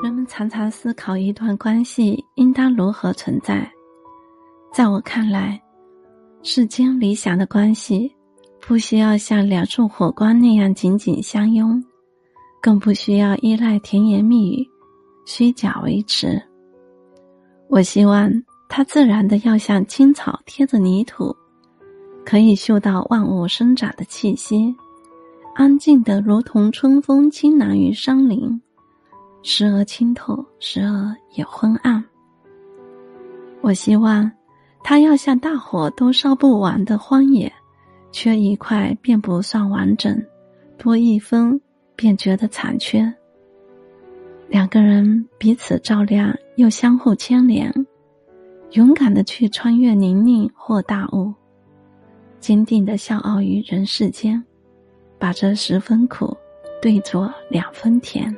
人们常常思考一段关系应当如何存在。在我看来，世间理想的关系，不需要像两束火光那样紧紧相拥，更不需要依赖甜言蜜语、虚假维持。我希望它自然的要像青草贴着泥土，可以嗅到万物生长的气息，安静的如同春风轻朗于山林。时而清透，时而也昏暗。我希望，它要像大火都烧不完的荒野，缺一块便不算完整，多一分便觉得残缺。两个人彼此照亮，又相互牵连，勇敢的去穿越泥泞或大雾，坚定的笑傲于人世间，把这十分苦，对作两分甜。